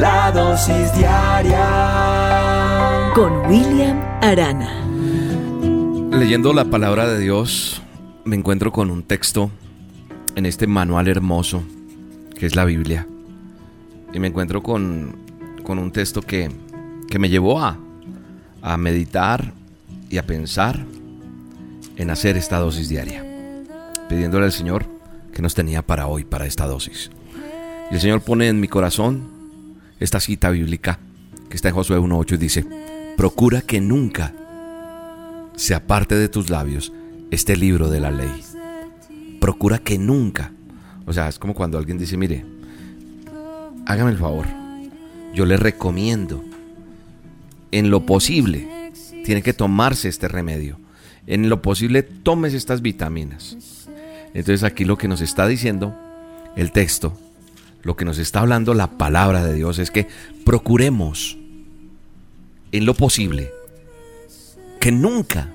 La dosis diaria con William Arana. Leyendo la palabra de Dios, me encuentro con un texto en este manual hermoso que es la Biblia. Y me encuentro con, con un texto que, que me llevó a, a meditar y a pensar en hacer esta dosis diaria, pidiéndole al Señor que nos tenía para hoy, para esta dosis. Y el Señor pone en mi corazón esta cita bíblica que está en Josué 1.8 y dice, procura que nunca se aparte de tus labios este libro de la ley. Procura que nunca. O sea, es como cuando alguien dice, mire, hágame el favor, yo le recomiendo, en lo posible, tiene que tomarse este remedio. En lo posible, tomes estas vitaminas. Entonces aquí lo que nos está diciendo el texto, lo que nos está hablando la palabra de Dios es que procuremos en lo posible que nunca,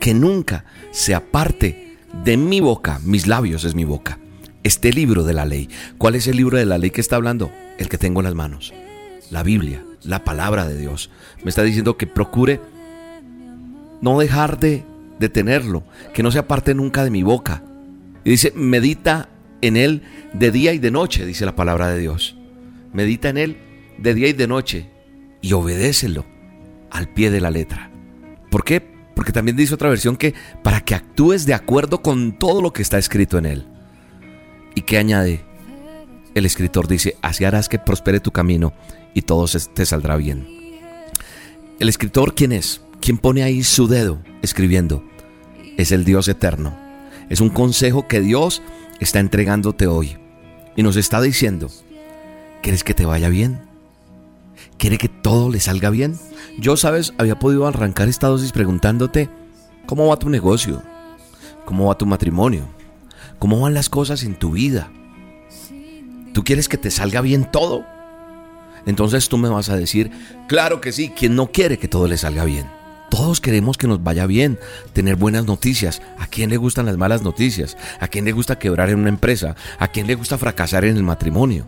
que nunca se aparte de mi boca, mis labios es mi boca, este libro de la ley. ¿Cuál es el libro de la ley que está hablando? El que tengo en las manos. La Biblia, la palabra de Dios. Me está diciendo que procure no dejar de, de tenerlo, que no se aparte nunca de mi boca. Y dice, medita en él de día y de noche, dice la palabra de Dios. Medita en él de día y de noche y obedécelo al pie de la letra. ¿Por qué? Porque también dice otra versión que para que actúes de acuerdo con todo lo que está escrito en él. ¿Y qué añade? El escritor dice, así harás que prospere tu camino y todo te saldrá bien. El escritor, ¿quién es? ¿Quién pone ahí su dedo escribiendo? Es el Dios eterno. Es un consejo que Dios está entregándote hoy. Y nos está diciendo, ¿quieres que te vaya bien? ¿Quiere que todo le salga bien? Yo, sabes, había podido arrancar esta dosis preguntándote, ¿cómo va tu negocio? ¿Cómo va tu matrimonio? ¿Cómo van las cosas en tu vida? ¿Tú quieres que te salga bien todo? Entonces tú me vas a decir, claro que sí, ¿quién no quiere que todo le salga bien? Todos queremos que nos vaya bien, tener buenas noticias. ¿A quién le gustan las malas noticias? ¿A quién le gusta quebrar en una empresa? ¿A quién le gusta fracasar en el matrimonio?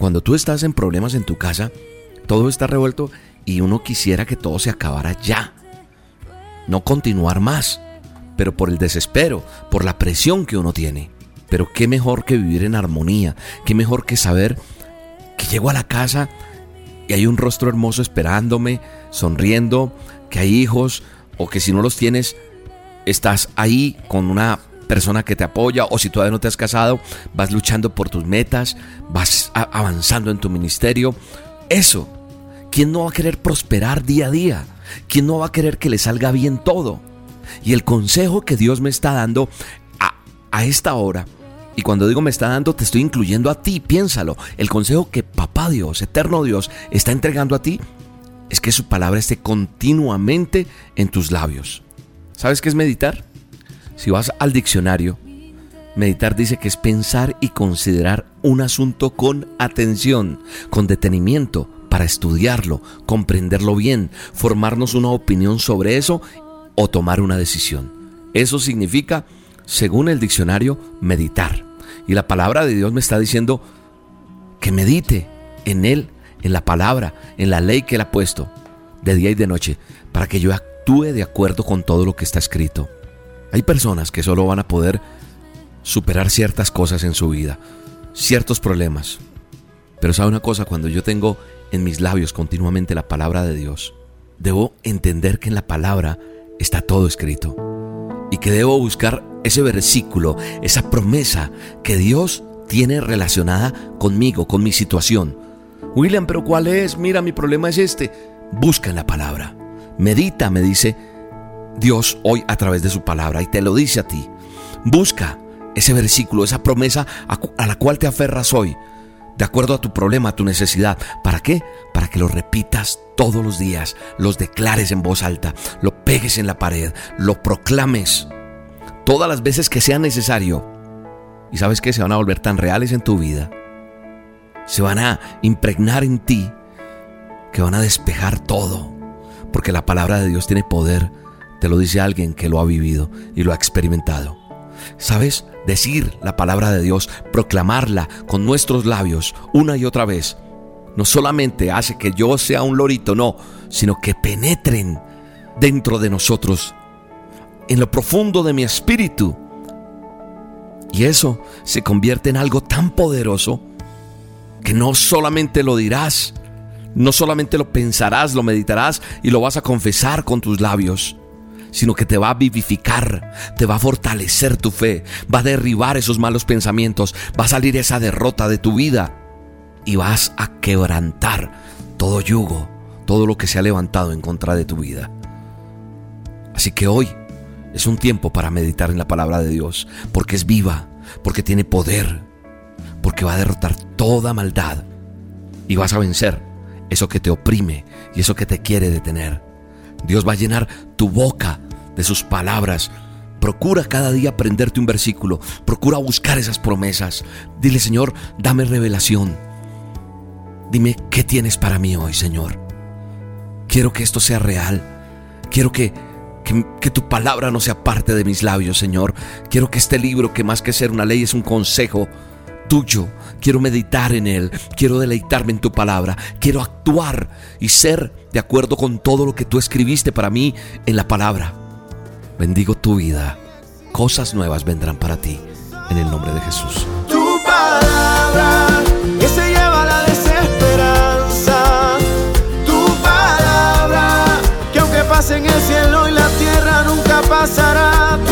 Cuando tú estás en problemas en tu casa, todo está revuelto y uno quisiera que todo se acabara ya. No continuar más, pero por el desespero, por la presión que uno tiene. Pero qué mejor que vivir en armonía, qué mejor que saber que llego a la casa y hay un rostro hermoso esperándome, sonriendo, que hay hijos o que si no los tienes, estás ahí con una persona que te apoya o si todavía no te has casado, vas luchando por tus metas, vas avanzando en tu ministerio. Eso, ¿quién no va a querer prosperar día a día? ¿Quién no va a querer que le salga bien todo? Y el consejo que Dios me está dando a, a esta hora y cuando digo me está dando, te estoy incluyendo a ti, piénsalo. El consejo que Papá Dios, Eterno Dios, está entregando a ti es que su palabra esté continuamente en tus labios. ¿Sabes qué es meditar? Si vas al diccionario, meditar dice que es pensar y considerar un asunto con atención, con detenimiento, para estudiarlo, comprenderlo bien, formarnos una opinión sobre eso o tomar una decisión. Eso significa según el diccionario, meditar. Y la palabra de Dios me está diciendo que medite en Él, en la palabra, en la ley que Él ha puesto, de día y de noche, para que yo actúe de acuerdo con todo lo que está escrito. Hay personas que solo van a poder superar ciertas cosas en su vida, ciertos problemas. Pero sabe una cosa, cuando yo tengo en mis labios continuamente la palabra de Dios, debo entender que en la palabra está todo escrito y que debo buscar ese versículo, esa promesa que Dios tiene relacionada conmigo, con mi situación. William, pero ¿cuál es? Mira, mi problema es este. Busca en la palabra. Medita, me dice Dios hoy a través de su palabra y te lo dice a ti. Busca ese versículo, esa promesa a, la cual te aferras hoy. De acuerdo a tu problema, a tu necesidad. ¿Para qué? Para que lo repitas todos los días, los declares en voz alta, lo pegues en la pared, lo proclames todas las veces que sea necesario. Y sabes que se van a volver tan reales en tu vida. Se van a impregnar en ti que van a despejar todo. Porque la palabra de Dios tiene poder. Te lo dice alguien que lo ha vivido y lo ha experimentado. ¿Sabes? Decir la palabra de Dios, proclamarla con nuestros labios una y otra vez, no solamente hace que yo sea un lorito, no, sino que penetren dentro de nosotros, en lo profundo de mi espíritu. Y eso se convierte en algo tan poderoso que no solamente lo dirás, no solamente lo pensarás, lo meditarás y lo vas a confesar con tus labios, sino que te va a vivificar, te va a fortalecer tu fe, va a derribar esos malos pensamientos, va a salir esa derrota de tu vida y vas a quebrantar todo yugo, todo lo que se ha levantado en contra de tu vida. Así que hoy es un tiempo para meditar en la palabra de Dios, porque es viva, porque tiene poder, porque va a derrotar toda maldad y vas a vencer eso que te oprime y eso que te quiere detener. Dios va a llenar tu boca de sus palabras. Procura cada día aprenderte un versículo. Procura buscar esas promesas. Dile, Señor, dame revelación. Dime qué tienes para mí hoy, Señor. Quiero que esto sea real. Quiero que, que, tu palabra no sea parte de mis labios, Señor. Quiero que este libro, que más que ser una ley, es un consejo tuyo. Quiero meditar en él. Quiero deleitarme en tu palabra. Quiero actuar y ser de acuerdo con todo lo que tú escribiste para mí en la palabra. Bendigo tu vida. Cosas nuevas vendrán para ti. En el nombre de Jesús. Tu palabra que se lleva la desesperanza. Tu palabra que aunque pase en el cielo y la tierra nunca pasará.